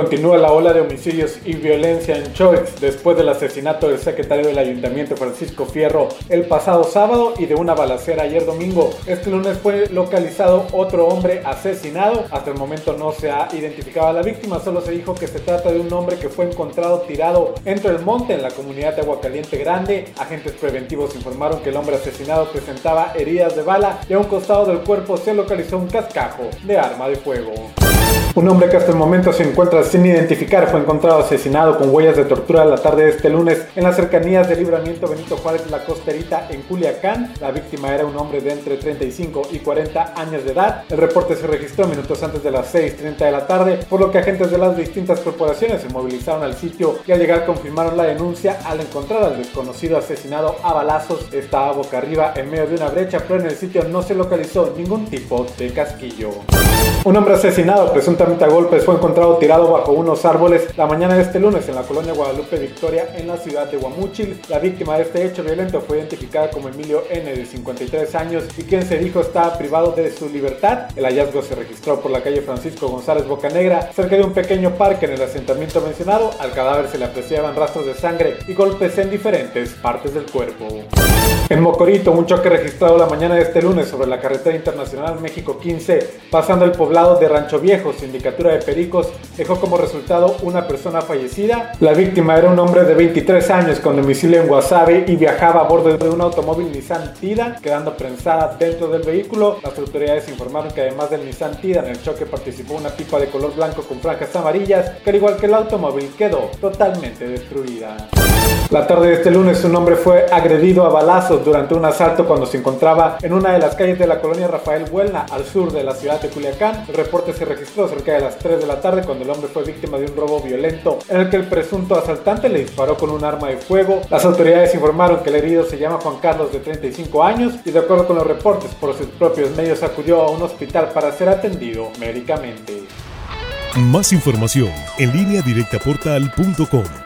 Continúa la ola de homicidios y violencia en Choix después del asesinato del secretario del ayuntamiento Francisco Fierro el pasado sábado y de una balacera ayer domingo. Este lunes fue localizado otro hombre asesinado. Hasta el momento no se ha identificado a la víctima, solo se dijo que se trata de un hombre que fue encontrado tirado entre el monte en la comunidad de Aguacaliente Grande. Agentes preventivos informaron que el hombre asesinado presentaba heridas de bala y a un costado del cuerpo se localizó un cascajo de arma de fuego. Un hombre que hasta el momento se encuentra sin identificar fue encontrado asesinado con huellas de tortura la tarde de este lunes en las cercanías del libramiento Benito Juárez La Costerita en Culiacán. La víctima era un hombre de entre 35 y 40 años de edad. El reporte se registró minutos antes de las 6.30 de la tarde, por lo que agentes de las distintas corporaciones se movilizaron al sitio y al llegar confirmaron la denuncia al encontrar al desconocido asesinado a balazos. Estaba boca arriba en medio de una brecha, pero en el sitio no se localizó ningún tipo de casquillo. Un hombre asesinado presuntamente a golpes fue encontrado tirado bajo unos árboles la mañana de este lunes en la colonia Guadalupe Victoria en la ciudad de Guamúchil. La víctima de este hecho violento fue identificada como Emilio N de 53 años y quien se dijo está privado de su libertad. El hallazgo se registró por la calle Francisco González Bocanegra cerca de un pequeño parque en el asentamiento mencionado. Al cadáver se le apreciaban rastros de sangre y golpes en diferentes partes del cuerpo. En Mocorito, un choque registrado la mañana de este lunes sobre la carretera internacional México 15, pasando el poblado de Rancho Viejo, sindicatura de Pericos, dejó como resultado una persona fallecida. La víctima era un hombre de 23 años con domicilio en Guasave y viajaba a bordo de un automóvil Nissan Tida, quedando prensada dentro del vehículo. Las autoridades informaron que además del Nissan Tida, en el choque participó una pipa de color blanco con franjas amarillas, que al igual que el automóvil quedó totalmente destruida. La tarde de este lunes un hombre fue agredido a balazos durante un asalto cuando se encontraba en una de las calles de la colonia Rafael Buelna, al sur de la ciudad de Culiacán. El reporte se registró cerca de las 3 de la tarde cuando el hombre fue víctima de un robo violento en el que el presunto asaltante le disparó con un arma de fuego. Las autoridades informaron que el herido se llama Juan Carlos de 35 años y de acuerdo con los reportes por sus propios medios acudió a un hospital para ser atendido médicamente. Más información en línea directa portal.com.